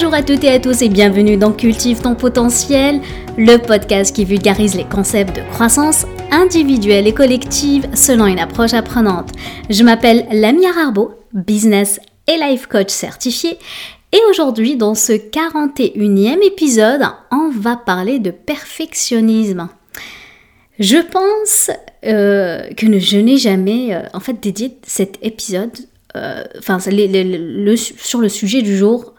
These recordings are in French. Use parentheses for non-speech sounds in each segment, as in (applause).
Bonjour à toutes et à tous et bienvenue dans Cultive ton potentiel, le podcast qui vulgarise les concepts de croissance individuelle et collective selon une approche apprenante. Je m'appelle Lamia Arbo, business et life coach certifié et aujourd'hui dans ce 41e épisode, on va parler de perfectionnisme. Je pense euh, que je n'ai jamais euh, en fait dédié cet épisode euh, enfin sur le sujet du jour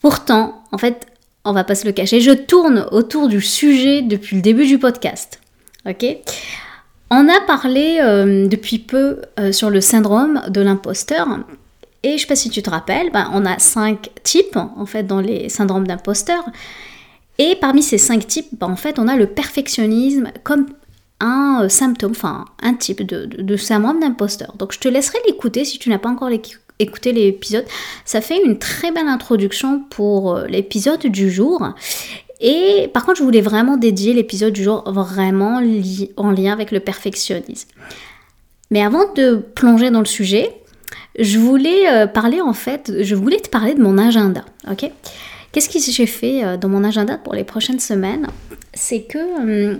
Pourtant, en fait, on va pas se le cacher, je tourne autour du sujet depuis le début du podcast. Ok? On a parlé euh, depuis peu euh, sur le syndrome de l'imposteur. Et je sais pas si tu te rappelles, ben, on a cinq types en fait dans les syndromes d'imposteur. Et parmi ces cinq types, ben, en fait, on a le perfectionnisme comme un euh, symptôme, enfin un type de, de syndrome d'imposteur. Donc je te laisserai l'écouter si tu n'as pas encore écouter l'épisode. Ça fait une très belle introduction pour euh, l'épisode du jour. Et par contre, je voulais vraiment dédier l'épisode du jour vraiment en lien avec le perfectionnisme. Mais avant de plonger dans le sujet, je voulais euh, parler en fait, je voulais te parler de mon agenda, ok? Qu'est-ce que j'ai fait euh, dans mon agenda pour les prochaines semaines? C'est que hum,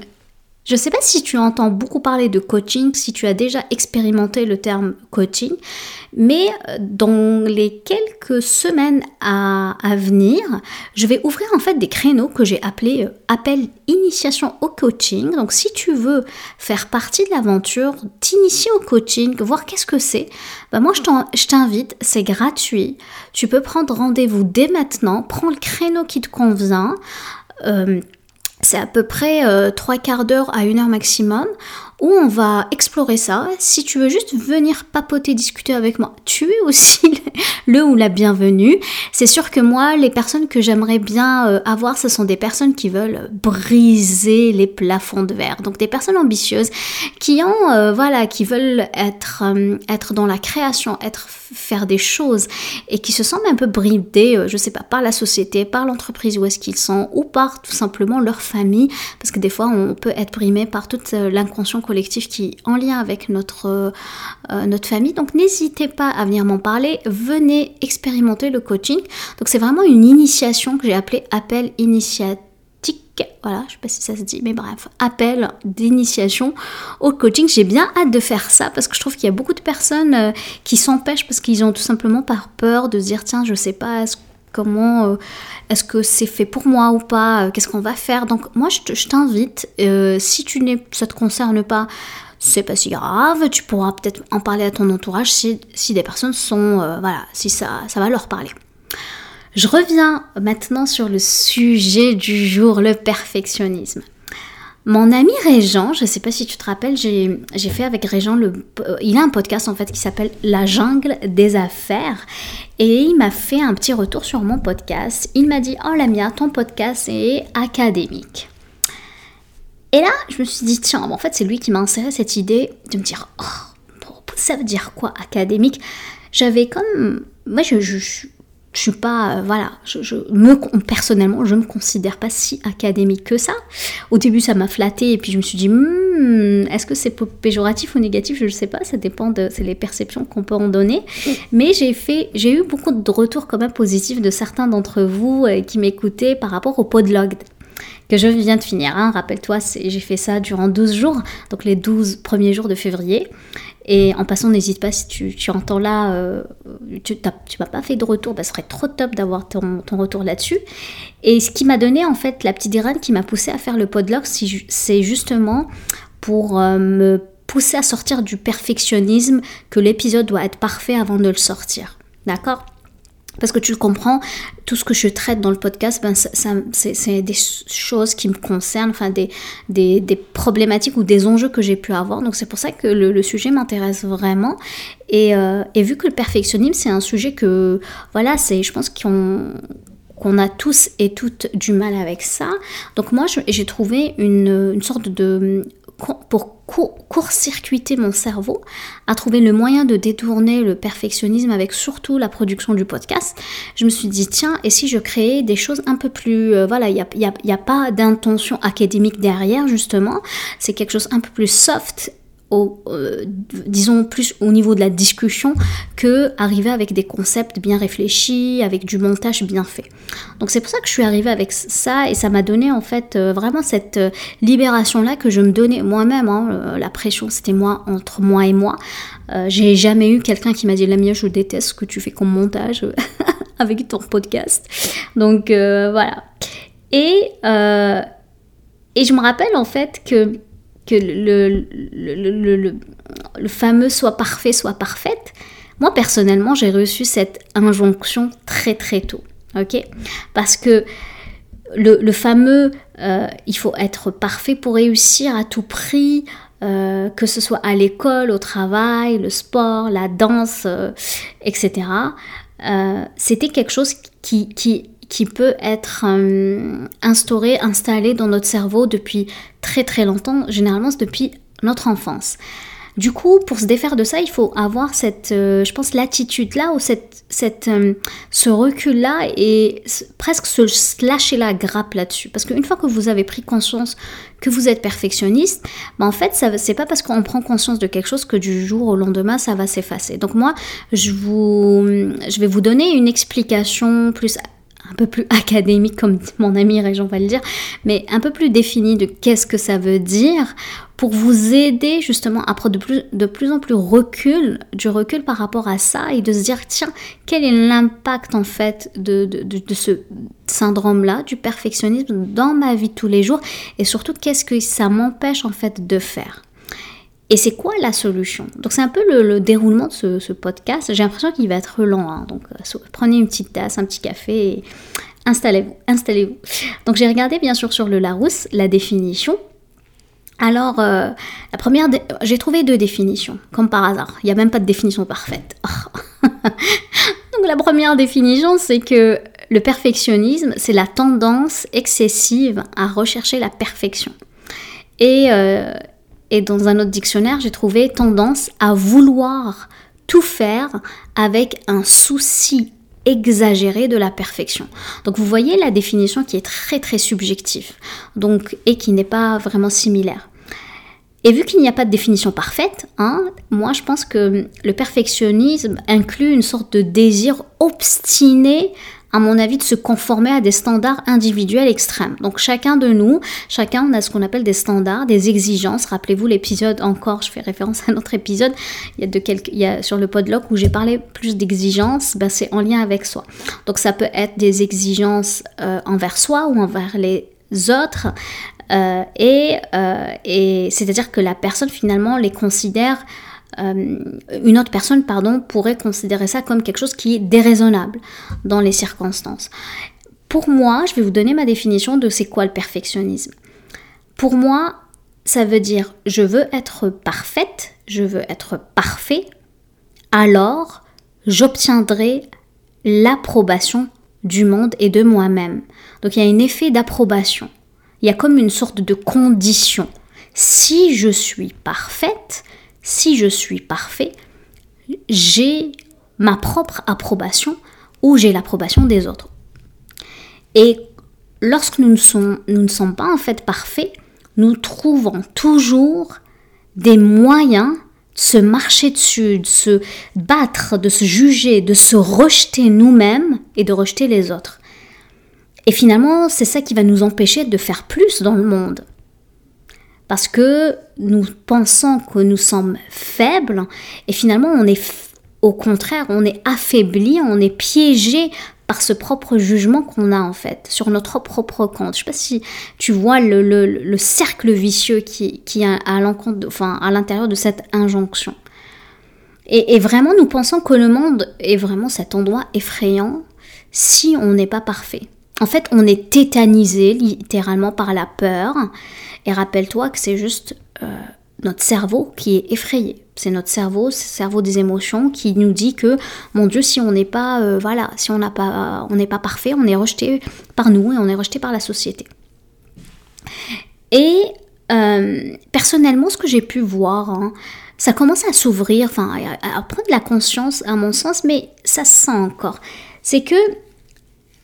je ne sais pas si tu entends beaucoup parler de coaching, si tu as déjà expérimenté le terme coaching, mais euh, dans les quelques semaines à, venir, je vais ouvrir en fait des créneaux que j'ai appelés euh, appel initiation au coaching. Donc si tu veux faire partie de l'aventure, t'initier au coaching, voir qu'est-ce que c'est, bah moi je t'invite, c'est gratuit. Tu peux prendre rendez-vous dès maintenant, prends le créneau qui te convient. Euh, c'est à peu près euh, trois quarts d'heure à une heure maximum où on va explorer ça. Si tu veux juste venir papoter, discuter avec moi, tu es aussi (laughs) le ou la bienvenue. C'est sûr que moi, les personnes que j'aimerais bien euh, avoir, ce sont des personnes qui veulent briser les plafonds de verre. Donc des personnes ambitieuses qui ont, euh, voilà, qui veulent être, être dans la création, être faire des choses et qui se sentent un peu bridés, euh, je sais pas, par la société, par l'entreprise où est-ce qu'ils sont ou par tout simplement leur famille, parce que des fois on peut être brimé par toute euh, l'inconscient collectif qui est en lien avec notre, euh, notre famille. Donc n'hésitez pas à venir m'en parler, venez expérimenter le coaching. Donc c'est vraiment une initiation que j'ai appelée appel initiative voilà, je sais pas si ça se dit, mais bref, appel d'initiation au coaching. J'ai bien hâte de faire ça parce que je trouve qu'il y a beaucoup de personnes euh, qui s'empêchent parce qu'ils ont tout simplement par peur de se dire tiens, je sais pas comment euh, est-ce que c'est fait pour moi ou pas, euh, qu'est-ce qu'on va faire. Donc moi je t'invite, si tu ça te concerne pas, c'est pas si grave, tu pourras peut-être en parler à ton entourage si, des personnes sont, voilà, si ça va leur parler. Je reviens maintenant sur le sujet du jour, le perfectionnisme. Mon ami Régent, je ne sais pas si tu te rappelles, j'ai fait avec Régent, le, il a un podcast en fait qui s'appelle La jungle des affaires et il m'a fait un petit retour sur mon podcast. Il m'a dit Oh Lamia, ton podcast est académique. Et là, je me suis dit Tiens, en fait, c'est lui qui m'a inséré cette idée de me dire Oh, ça veut dire quoi académique? J'avais comme. Moi, je, je, je suis pas, euh, voilà, je, me, personnellement, je me considère pas si académique que ça. Au début, ça m'a flatté et puis je me suis dit, hmm, est-ce que c'est péjoratif ou négatif? Je ne sais pas, ça dépend de, c'est les perceptions qu'on peut en donner. Mais j'ai fait, j'ai eu beaucoup de retours quand même positifs de certains d'entre vous euh, qui m'écoutaient par rapport au podlog que je viens de finir. Hein. Rappelle-toi, j'ai fait ça durant 12 jours, donc les 12 premiers jours de février. Et en passant, n'hésite pas si tu, entends là, euh, tu m'as pas fait de retour, bah, ce serait trop top d'avoir ton, retour là-dessus. Et ce qui m'a donné en fait la petite graine qui m'a poussé à faire le podlog, c'est justement pour euh, me pousser à sortir du perfectionnisme que l'épisode doit être parfait avant de le sortir. D'accord? Parce que tu le comprends, tout ce que je traite dans le podcast, ben, c'est des choses qui me concernent, enfin des, des, problématiques ou des enjeux que j'ai pu avoir. Donc c'est pour ça que le, sujet m'intéresse vraiment. Et, euh, et, vu que le perfectionnisme, c'est un sujet que, voilà, c'est, je pense qu'on a tous et toutes du mal avec ça. Donc moi, j'ai trouvé une, une sorte de pour court-circuiter mon cerveau, à trouver le moyen de détourner le perfectionnisme avec surtout la production du podcast, je me suis dit, tiens, et si je créais des choses un peu plus... Euh, voilà, il n'y a, a, pas d'intention académique derrière, justement, c'est quelque chose un peu plus soft euh, disons plus au niveau de la discussion que arriver avec des concepts bien réfléchis, avec du montage bien fait. Donc c'est pour ça que je suis arrivée avec ça et ça m'a donné en fait euh, vraiment cette euh, libération là que je me donnais moi-même. Hein, la pression c'était moi entre moi et moi. J'ai jamais eu quelqu'un qui m'a dit la mienne je déteste ce que tu fais comme montage (laughs) avec ton podcast. Donc voilà. Et et je me rappelle en fait que le, fameux soit parfait, soit parfaite, moi personnellement, j'ai reçu cette injonction très très tôt. Ok? Parce que le, fameux euh, il faut être parfait pour réussir à tout prix, euh, que ce soit à l'école, au travail, le sport, la danse, euh, etc. C'était quelque chose qui, qui qui peut être euh, instauré, installé dans notre cerveau depuis très très longtemps, généralement depuis notre enfance. Du coup, pour se défaire de ça, il faut avoir cette, euh, je pense, l'attitude-là ou cette, cette, euh, ce recul-là et presque se lâcher la grappe là-dessus. Parce qu'une fois que vous avez pris conscience que vous êtes perfectionniste, ben en fait, c'est pas parce qu'on prend conscience de quelque chose que du jour au lendemain, ça va s'effacer. Donc moi, je, vous, je vais vous donner une explication plus un peu plus académique comme mon ami Réjean va le dire, mais un peu plus défini de qu'est-ce que ça veut dire pour vous aider justement à prendre de plus, en plus recul, du recul par rapport à ça et de se dire tiens, quel est l'impact en fait de, ce syndrome-là, du perfectionnisme dans ma vie tous les jours et surtout qu'est-ce que ça m'empêche en fait de faire? Et c'est quoi la solution? Donc c'est un peu le, déroulement de ce, podcast. J'ai l'impression qu'il va être lent. Hein. Donc euh, prenez une petite tasse, un petit café et installez-vous. Installez-vous. Donc j'ai regardé bien sûr sur le Larousse la définition. Alors euh, la première, j'ai trouvé deux définitions, comme par hasard. Il n'y a même pas de définition parfaite. (laughs) Donc la première définition, c'est que le perfectionnisme, c'est la tendance excessive à rechercher la perfection. Et, euh, et dans un autre dictionnaire, j'ai trouvé tendance à vouloir tout faire avec un souci exagéré de la perfection. Donc vous voyez la définition qui est très très subjective donc, et qui n'est pas vraiment similaire. Et vu qu'il n'y a pas de définition parfaite, hein, moi je pense que le perfectionnisme inclut une sorte de désir obstiné à mon avis, de se conformer à des standards individuels extrêmes. Donc chacun de nous, chacun a ce qu'on appelle des standards, des exigences. Rappelez-vous l'épisode encore, je fais référence à notre épisode, il y a, de quelques, il y a sur le podlock où j'ai parlé plus d'exigences, ben c'est en lien avec soi. Donc ça peut être des exigences euh, envers soi ou envers les autres. Euh, et, euh, et c'est-à-dire que la personne finalement les considère euh, une autre personne pardon, pourrait considérer ça comme quelque chose qui est déraisonnable dans les circonstances. Pour moi, je vais vous donner ma définition de c'est quoi le perfectionnisme. Pour moi, ça veut dire je veux être parfaite, je veux être parfait, alors j'obtiendrai l'approbation du monde et de moi-même. Donc il y a un effet d'approbation. Il y a comme une sorte de condition. Si je suis parfaite, si je suis parfait, j'ai ma propre approbation ou j'ai l'approbation des autres. Et lorsque nous ne, sommes, pas en fait parfaits, nous trouvons toujours des moyens de se marcher dessus, de se battre, de se juger, de se rejeter nous-mêmes et de rejeter les autres. Et finalement, c'est ça qui va nous empêcher de faire plus dans le monde parce que nous pensons que nous sommes faibles et finalement on est au contraire, on est affaibli, on est piégé par ce propre jugement qu'on a en fait sur notre propre compte. Je sais pas si tu vois le, cercle vicieux qui, qui à l'encontre, enfin à l'intérieur de cette injonction. Et, vraiment, nous pensons que le monde est vraiment cet endroit effrayant si on n'est pas parfait. En fait, on est tétanisé littéralement par la peur et rappelle-toi que c'est juste euh, notre cerveau qui est effrayé. C'est notre cerveau, le cerveau des émotions, qui nous dit que, mon Dieu, si on n'est pas, euh, voilà, si on n'a pas, on n'est pas parfait, on est rejeté par nous et on est rejeté par la société. Et euh, personnellement, ce que j'ai pu voir, hein, ça commence à s'ouvrir, enfin, à, prendre la conscience, à mon sens, mais ça se sent encore. C'est que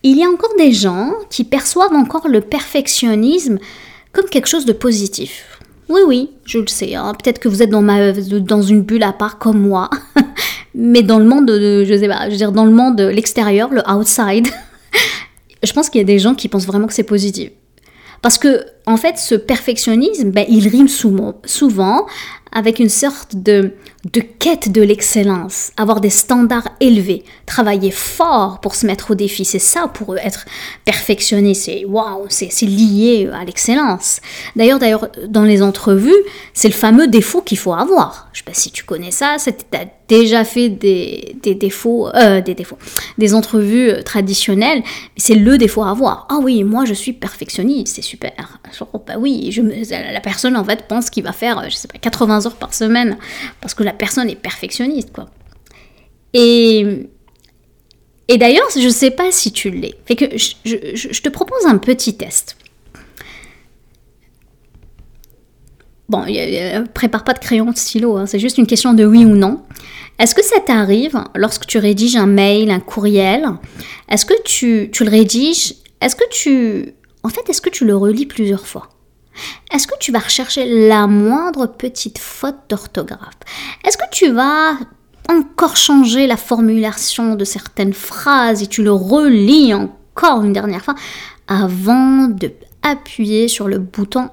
il y a encore des gens qui perçoivent encore le perfectionnisme comme quelque chose de positif. Oui, oui, je le sais. Hein. Peut-être que vous êtes dans, ma, dans une bulle à part comme moi. (laughs) Mais dans le monde, de, je sais pas, je veux dire, dans le monde, l'extérieur, le outside, (laughs) je pense qu'il y a des gens qui pensent vraiment que c'est positif. Parce que, en fait, ce perfectionnisme, ben, il rime souvent avec une sorte de, de quête de l'excellence, avoir des standards élevés, travailler fort pour se mettre au défi. C'est ça pour être perfectionniste. C'est waouh, c'est lié à l'excellence. D'ailleurs, d'ailleurs, dans les entrevues, c'est le fameux défaut qu'il faut avoir. Je sais pas si tu connais ça, tu as déjà fait des, des défauts, euh, des défauts, des entrevues euh, traditionnelles, c'est le défaut à avoir. Ah oui, moi je suis perfectionniste, c'est super. Bah oui, je, la personne en fait pense qu'il va faire, je sais pas, 80 heures par semaine parce que la personne est perfectionniste, quoi. Et, et d'ailleurs, je sais pas si tu l'es. Fait que je, je, te propose un petit test. Bon, prépare pas de crayon, de stylo, hein, c'est juste une question de oui ou non. Est-ce que ça t'arrive lorsque tu rédiges un mail, un courriel Est-ce que tu, tu le rédiges Est-ce que tu... En fait, est-ce que tu le relis plusieurs fois? Est-ce que tu vas rechercher la moindre petite faute d'orthographe? Est-ce que tu vas encore changer la formulation de certaines phrases et tu le relis encore une dernière fois avant de appuyer sur le bouton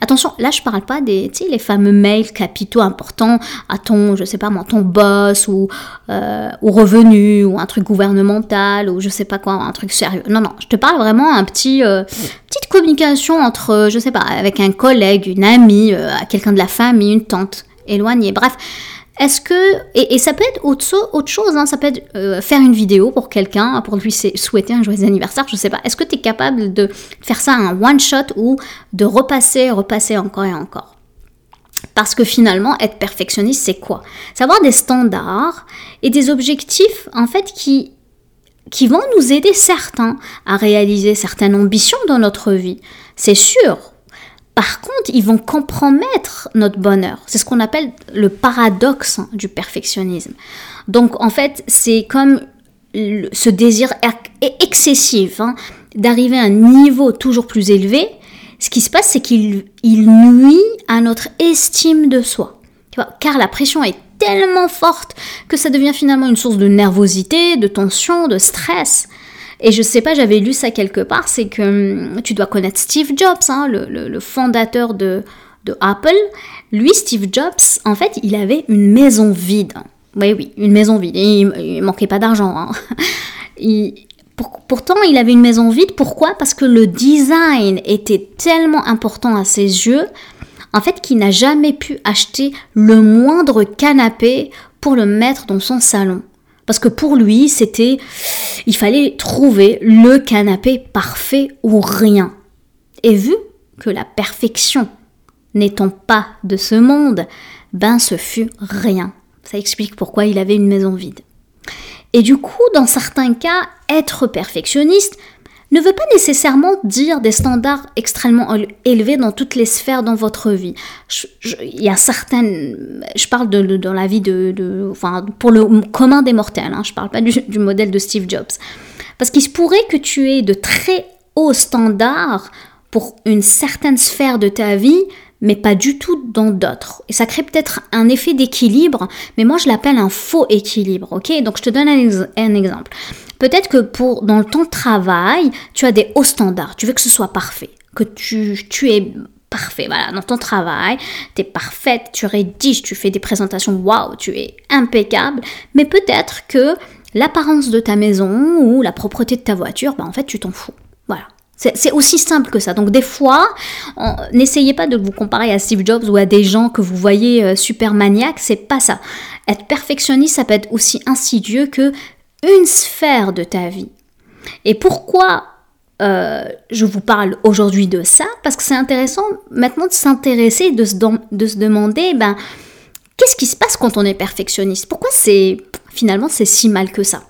Attention, là je parle pas des, les fameux mails capitaux importants à ton, je sais pas boss ou euh, ou revenu ou un truc gouvernemental ou je sais pas quoi, un truc sérieux. Non non, je te parle vraiment un petit euh, petite communication entre, je sais pas, avec un collègue, une amie, euh, quelqu'un de la famille, une tante éloignée. Bref, est-ce que et, ça peut être autre, chose, hein, ça peut être euh, faire une vidéo pour quelqu'un, pour lui souhaiter un joyeux anniversaire, je sais pas. Est-ce que tu es capable de faire ça un one shot ou de repasser, repasser encore et encore? Parce que finalement, être perfectionniste, c'est quoi? C'est avoir des standards et des objectifs en fait qui qui vont nous aider certains à réaliser certaines ambitions dans notre vie. C'est sûr, par contre, ils vont compromettre notre bonheur. C'est ce qu'on appelle le paradoxe du perfectionnisme. Donc, en fait, c'est comme ce désir excessif hein, d'arriver à un niveau toujours plus élevé. Ce qui se passe, c'est qu'il nuit à notre estime de soi. car la pression est tellement forte que ça devient finalement une source de nervosité, de tension, de stress. Et je sais pas, j'avais lu ça quelque part, c'est que hum, tu dois connaître Steve Jobs, hein, le, fondateur de, Apple. Lui, Steve Jobs, en fait, il avait une maison vide. Oui, oui, une maison vide. Et il, manquait pas d'argent. Hein. (laughs) pourtant, il avait une maison vide. Pourquoi? Parce que le design était tellement important à ses yeux, en fait, qu'il n'a jamais pu acheter le moindre canapé pour le mettre dans son salon. Parce que pour lui, c'était, il fallait trouver le canapé parfait ou rien. Et vu que la perfection n'étant pas de ce monde, ben ce fut rien. Ça explique pourquoi il avait une maison vide. Et du coup, dans certains cas, être perfectionniste, ne veut pas nécessairement dire des standards extrêmement élevés dans toutes les sphères dans votre vie. Il y a certaines, je parle de, dans la vie de, enfin, pour le commun des mortels, hein, je parle pas du, du modèle de Steve Jobs. Parce qu'il se pourrait que tu aies de très hauts standards pour une certaine sphère de ta vie, mais pas du tout dans d'autres. Et ça crée peut-être un effet d'équilibre, mais moi je l'appelle un faux équilibre, ok? Donc je te donne un, exemple. Peut-être que pour dans de travail, tu as des hauts standards, tu veux que ce soit parfait, que tu, tu es parfait, voilà, dans ton travail, tu es parfaite, tu rédiges, tu fais des présentations, waouh, tu es impeccable, mais peut-être que l'apparence de ta maison ou la propreté de ta voiture, bah en fait tu t'en fous. Voilà. C'est aussi simple que ça. Donc des fois, n'essayez pas de vous comparer à Steve Jobs ou à des gens que vous voyez euh, super maniaques, c'est pas ça. Être perfectionniste, ça peut être aussi insidieux que une sphère de ta vie. Et pourquoi euh, je vous parle aujourd'hui de ça? Parce que c'est intéressant maintenant de s'intéresser, de se, de se demander, ben, qu'est-ce qui se passe quand on est perfectionniste? Pourquoi c'est finalement c'est si mal que ça?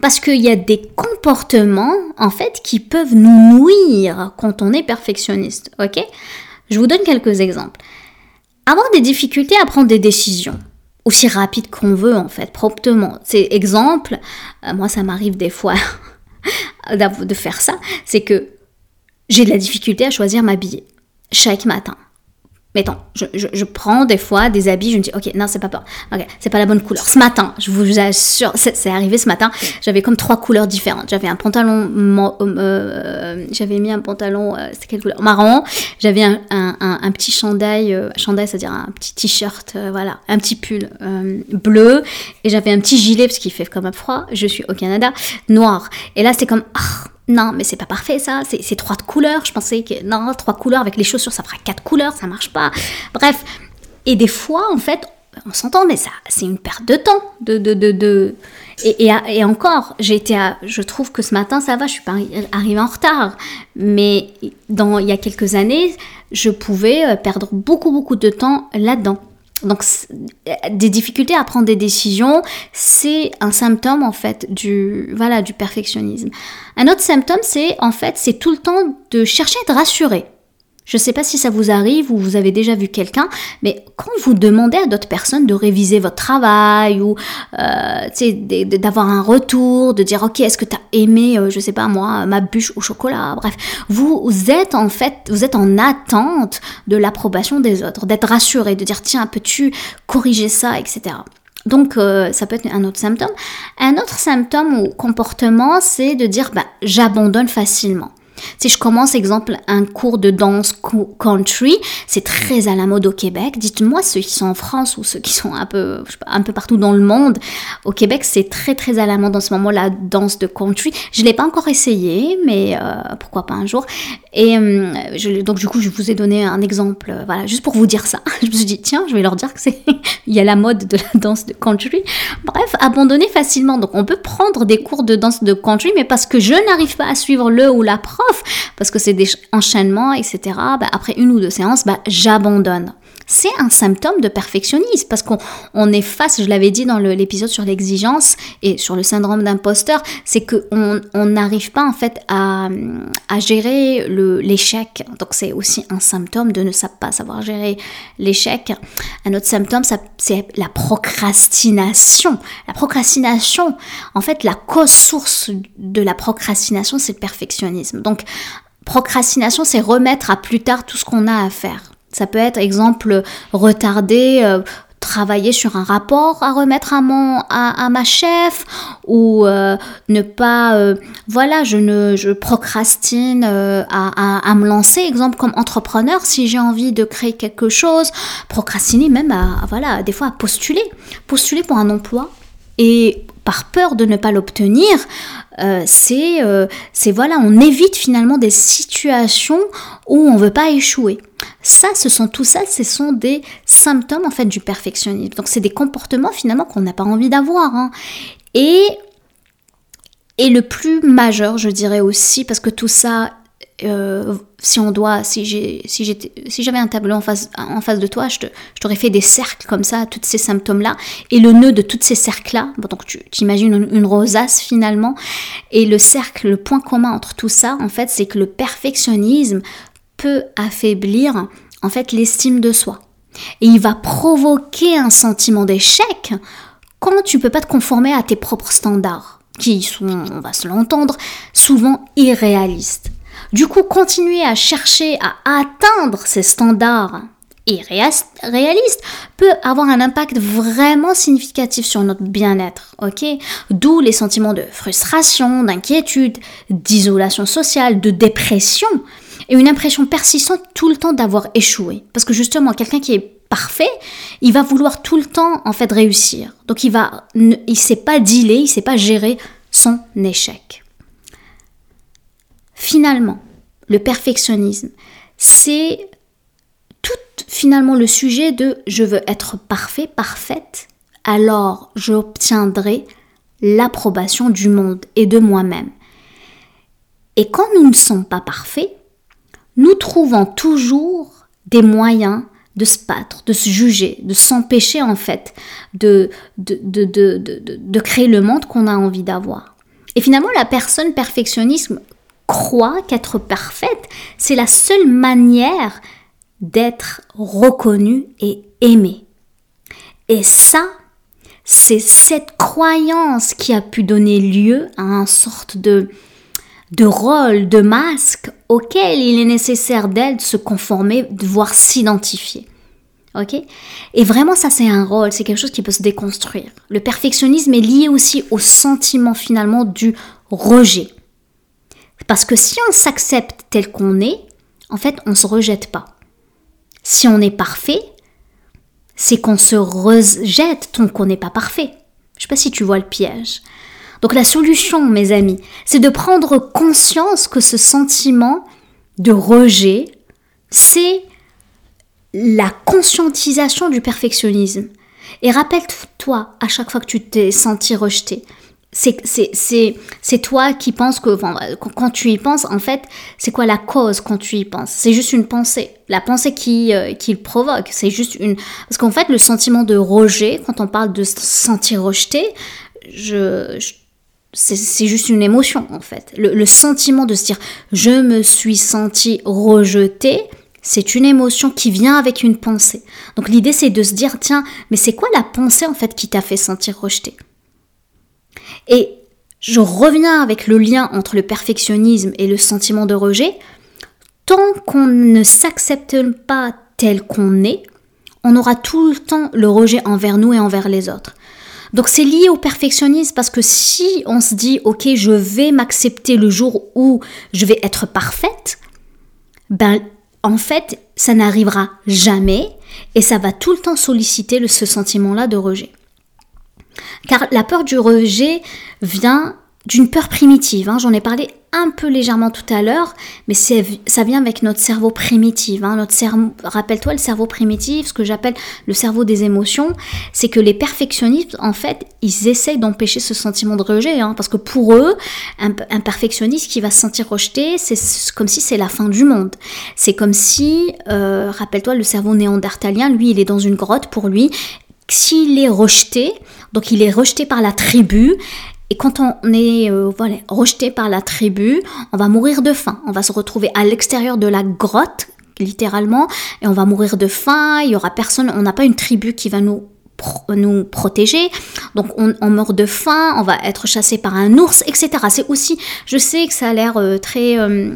Parce qu'il y a des comportements, en fait, qui peuvent nous nuire quand on est perfectionniste, ok? Je vous donne quelques exemples. Avoir des difficultés à prendre des décisions, aussi rapides qu'on veut, en fait, promptement. C'est exemple, euh, moi ça m'arrive des fois (laughs) de faire ça, c'est que j'ai de la difficulté à choisir ma chaque matin. Mettons, je, je, je, prends des fois des habits, je me dis, ok, non, c'est pas pas, ok, c'est pas la bonne couleur. Ce matin, je vous assure, c'est arrivé ce matin, j'avais comme trois couleurs différentes. J'avais un pantalon, euh, j'avais mis un pantalon, euh, c'était quelle couleur? Marron. J'avais un, un, un, petit chandail, euh, chandail, c'est-à-dire un petit t-shirt, euh, voilà, un petit pull euh, bleu, et j'avais un petit gilet parce qu'il fait quand même froid. Je suis au Canada, noir. Et là, c'est comme, oh, non, mais c'est pas parfait ça, c'est trois couleurs. Je pensais que non, trois couleurs avec les chaussures, ça fera quatre couleurs, ça marche pas. Bref, et des fois, en fait, on s'entend, mais ça, c'est une perte de temps. De, de, de, de... Et, et, encore, j'ai été à, je trouve que ce matin, ça va, je suis pas arrivée en retard. Mais dans, il y a quelques années, je pouvais euh, perdre beaucoup, beaucoup de temps là-dedans. Donc, des difficultés à prendre des décisions, c'est un symptôme en fait du, voilà, du perfectionnisme. Un autre symptôme, c'est en fait, c'est tout le temps de chercher à être rassuré. Je ne sais pas si ça vous arrive ou vous avez déjà vu quelqu'un, mais quand vous demandez à d'autres personnes de réviser votre travail ou euh, d'avoir un retour, de dire ok est-ce que tu as aimé, euh, je sais pas moi, ma bûche au chocolat, bref, vous êtes en fait, vous êtes en attente de l'approbation des autres, d'être rassuré, de dire tiens peux-tu corriger ça, etc. Donc euh, ça peut être un autre symptôme. Un autre symptôme ou comportement, c'est de dire bah, j'abandonne facilement. Si je commence, exemple, un cours de danse country, c'est très à la mode au Québec. Dites-moi ceux qui sont en France ou ceux qui sont un peu, un peu partout dans le monde. Au Québec, c'est très très à la mode en ce moment la danse de country. Je l'ai pas encore essayé, mais euh, pourquoi pas un jour. Et euh, donc du coup, je vous ai donné un exemple, euh, voilà, juste pour vous dire ça. (laughs) Je me suis dit tiens, je vais leur dire que c'est, (laughs) il y a la mode de la danse de country. Bref, abandonner facilement. Donc on peut prendre des cours de danse de country, mais parce que je n'arrive pas à suivre le ou la prof parce que c'est des enchaînements, etc. Bah, après une ou deux séances, bah, j'abandonne c'est un symptôme de perfectionnisme parce qu'on on est face, je l'avais dit dans l'épisode sur l'exigence et sur le syndrome d'imposteur, c'est qu'on n'arrive pas en fait à, à gérer l'échec. Donc c'est aussi un symptôme de ne pas savoir gérer l'échec. Un autre symptôme, c'est la procrastination. La procrastination, en fait, la cause source de la procrastination, c'est le perfectionnisme. Donc procrastination, c'est remettre à plus tard tout ce qu'on a à faire. Ça peut être, exemple, retarder, euh, travailler sur un rapport à remettre à mon à, ma chef ou euh, ne pas euh, voilà je ne je procrastine à, à, me lancer exemple comme entrepreneur si j'ai envie de créer quelque chose procrastiner même à, voilà des fois à postuler postuler pour un emploi. Et par peur de ne pas l'obtenir, c'est c'est voilà, on évite finalement des situations où on veut pas échouer. Ça, ce sont tout ça, ce sont des symptômes en fait du perfectionnisme. Donc c'est des comportements finalement qu'on n'a pas envie d'avoir. Hein. Et et le plus majeur, je dirais aussi, parce que tout ça, euh, si on doit, si j'ai, si j'avais un tableau en face, en face de toi, je, t'aurais fait des cercles comme ça, tous ces symptômes-là, et le nœud de tous ces cercles-là. Donc tu, imagines une, une, rosace finalement, et le cercle, le point commun entre tout ça, en fait, c'est que le perfectionnisme peut affaiblir en fait l'estime de soi. Et il va provoquer un sentiment d'échec quand tu peux pas te conformer à tes propres standards, qui sont, on va se l'entendre, souvent irréalistes. Du coup, continuer à chercher à atteindre ces standards irréalistes peut avoir un impact vraiment significatif sur notre bien-être, D'où les sentiments de frustration, d'inquiétude, d'isolation sociale, de dépression, et une impression persistante tout le temps d'avoir échoué. Parce que justement, quelqu'un qui est parfait, il va vouloir tout le temps en fait réussir. Donc il va, il sait pas dealer, il sait pas gérer son échec. Finalement, le perfectionnisme, c'est tout finalement le sujet de je veux être parfait, parfaite, alors j'obtiendrai l'approbation du monde et de moi-même. Et quand nous ne sommes pas parfaits, nous trouvons toujours des moyens de se battre, de se juger, de s'empêcher en fait de, de, de, de, créer le monde qu'on a envie d'avoir. Et finalement, la personne perfectionnisme croit qu'être parfaite, c'est la seule manière d'être reconnue et aimée. Et ça, c'est cette croyance qui a pu donner lieu à une sorte de, de rôle, de masque auquel il est nécessaire d'elle de se conformer, de voir s'identifier. Ok? Et vraiment, ça, c'est un rôle, c'est quelque chose qui peut se déconstruire. Le perfectionnisme est lié aussi au sentiment finalement du rejet. Parce que si on s'accepte tel qu'on est, en fait, on ne se rejette pas. Si on est parfait, c'est qu'on se rejette tant qu'on n'est pas parfait. Je ne sais pas si tu vois le piège. Donc la solution, mes amis, c'est de prendre conscience que ce sentiment de rejet, c'est la conscientisation du perfectionnisme. Et rappelle-toi à chaque fois que tu t'es senti rejeté, c'est toi qui penses que quand tu y penses, en fait, c'est quoi la cause quand tu y penses? C'est juste une pensée. La pensée qui, euh, qui le provoque, c'est juste une... Parce qu'en fait, le sentiment de rejet, quand on parle de se sentir rejeté, je, c'est juste une émotion, en fait. Le, le sentiment de se dire « je me suis senti rejeté », c'est une émotion qui vient avec une pensée. Donc l'idée c'est de se dire tiens, mais c'est quoi la pensée en fait qui t'a fait sentir rejeté? Et je reviens avec le lien entre le perfectionnisme et le sentiment de rejet. Tant qu'on ne s'accepte pas tel qu'on est, on aura tout le temps le rejet envers nous et envers les autres. Donc c'est lié au perfectionnisme parce que si on se dit ok je vais m'accepter le jour où je vais être parfaite, ben en fait, ça n'arrivera jamais et ça va tout le temps solliciter ce sentiment-là de rejet. Car la peur du rejet vient d'une peur primitive. Hein. J'en ai parlé un peu légèrement tout à l'heure, mais ça vient avec notre cerveau primitif. Hein. Notre cerveau, rappelle-toi le cerveau primitif, ce que j'appelle le cerveau des émotions, c'est que les perfectionnistes, en fait, ils essayent d'empêcher ce sentiment de rejet, hein, parce que pour eux, un, perfectionniste qui va se sentir rejeté, c'est comme si c'est la fin du monde. C'est comme si, euh, rappelle-toi, le cerveau néandertalien, lui, il est dans une grotte pour lui. S'il est rejeté, donc il est rejeté par la tribu, et quand on est euh, voilà, rejeté par la tribu, on va mourir de faim. On va se retrouver à l'extérieur de la grotte, littéralement, et on va mourir de faim. Il y aura personne, on n'a pas une tribu qui va nous nous protéger. Donc on, meurt de faim, on va être chassé par un ours, etc. C'est aussi, je sais que ça a l'air euh, très, euh,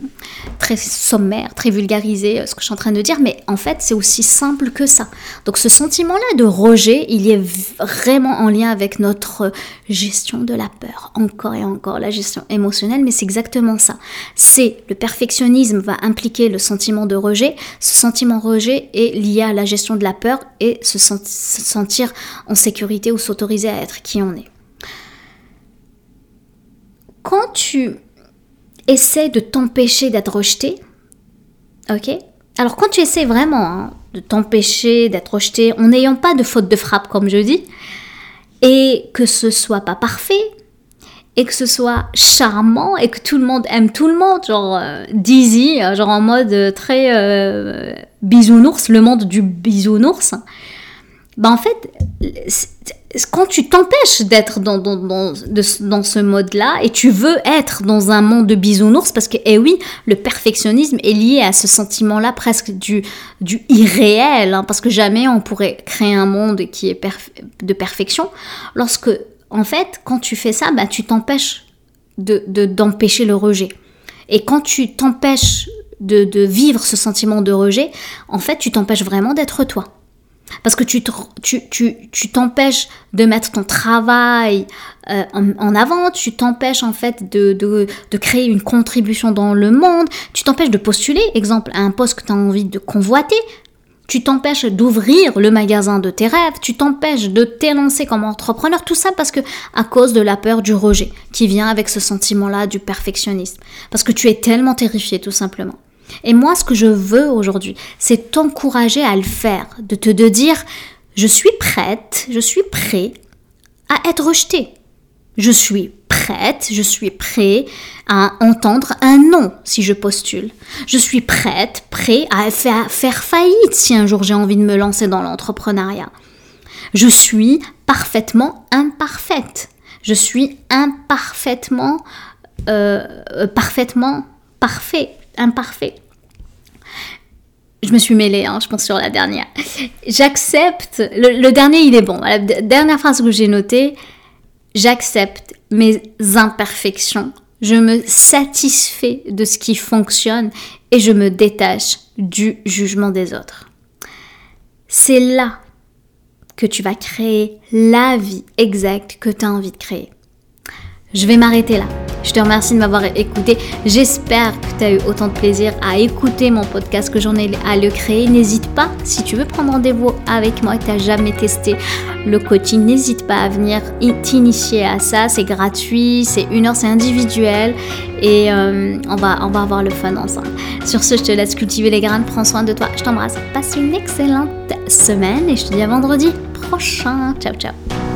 très sommaire, très vulgarisé, euh, ce que je suis en train de dire, mais en fait c'est aussi simple que ça. Donc ce sentiment-là de rejet, il est vraiment en lien avec notre gestion de la peur. Encore et encore, la gestion émotionnelle, mais c'est exactement ça. C'est le perfectionnisme va impliquer le sentiment de rejet. Ce sentiment rejet est lié à la gestion de la peur et se sentir en sécurité ou s'autoriser à être qui on est. Quand tu essaies de t'empêcher d'être rejeté, ok? Alors quand tu essaies vraiment hein, de t'empêcher d'être rejeté en n'ayant pas de faute de frappe, comme je dis, et que ce soit pas parfait, et que ce soit charmant et que tout le monde aime tout le monde, genre euh, dizzy, genre en mode très euh, bisounours, le monde du bisounours, bah en fait, quand tu t'empêches d'être dans, dans, dans, ce mode-là et tu veux être dans un monde de bisounours, parce que, eh oui, le perfectionnisme est lié à ce sentiment-là presque du, du irréel, hein, parce que jamais on pourrait créer un monde qui est de perfection, lorsque, en fait, quand tu fais ça, bah, tu t'empêches d'empêcher de, d'empêcher le rejet. Et quand tu t'empêches de, de vivre ce sentiment de rejet, en fait, tu t'empêches vraiment d'être toi. Parce que tu, tu, t'empêches de mettre ton travail euh, en, avant, tu t'empêches en fait de, de, créer une contribution dans le monde, tu t'empêches de postuler, exemple, à un poste que tu as envie de convoiter, tu t'empêches d'ouvrir le magasin de tes rêves, tu t'empêches de t'élancer comme entrepreneur, tout ça parce que à cause de la peur du rejet qui vient avec ce sentiment-là du perfectionnisme. Parce que tu es tellement terrifié tout simplement. Et moi, ce que je veux aujourd'hui, c'est t'encourager à le faire, de te de dire, je suis prête, je suis prêt à être rejeté. Je suis prête, je suis prêt à entendre un non si je postule. Je suis prête, prêt à faire, faire faillite si un jour j'ai envie de me lancer dans l'entrepreneuriat. Je suis parfaitement imparfaite. Je suis imparfaitement, euh, parfaitement parfait imparfait. Je me suis mêlée, hein, je pense, sur la dernière. J'accepte. Le, dernier, il est bon. La dernière phrase que j'ai notée j'accepte mes imperfections Je me satisfais de ce qui fonctionne et je me détache du jugement des autres. C'est là que tu vas créer la vie exacte que tu as envie de créer. Je vais m'arrêter là. Je te remercie de m'avoir écouté. J'espère que tu as eu autant de plaisir à écouter mon podcast que j'en ai à le créer. N'hésite pas, si tu veux prendre rendez-vous avec moi et tu n'as jamais testé le coaching, n'hésite pas à venir t'initier à ça. C'est gratuit, c'est une heure, c'est individuel et euh, on, va, on va avoir le fun ensemble. Sur ce, je te laisse cultiver les graines. Prends soin de toi. Je t'embrasse. Passe une excellente semaine et je te dis à vendredi prochain. Ciao, ciao.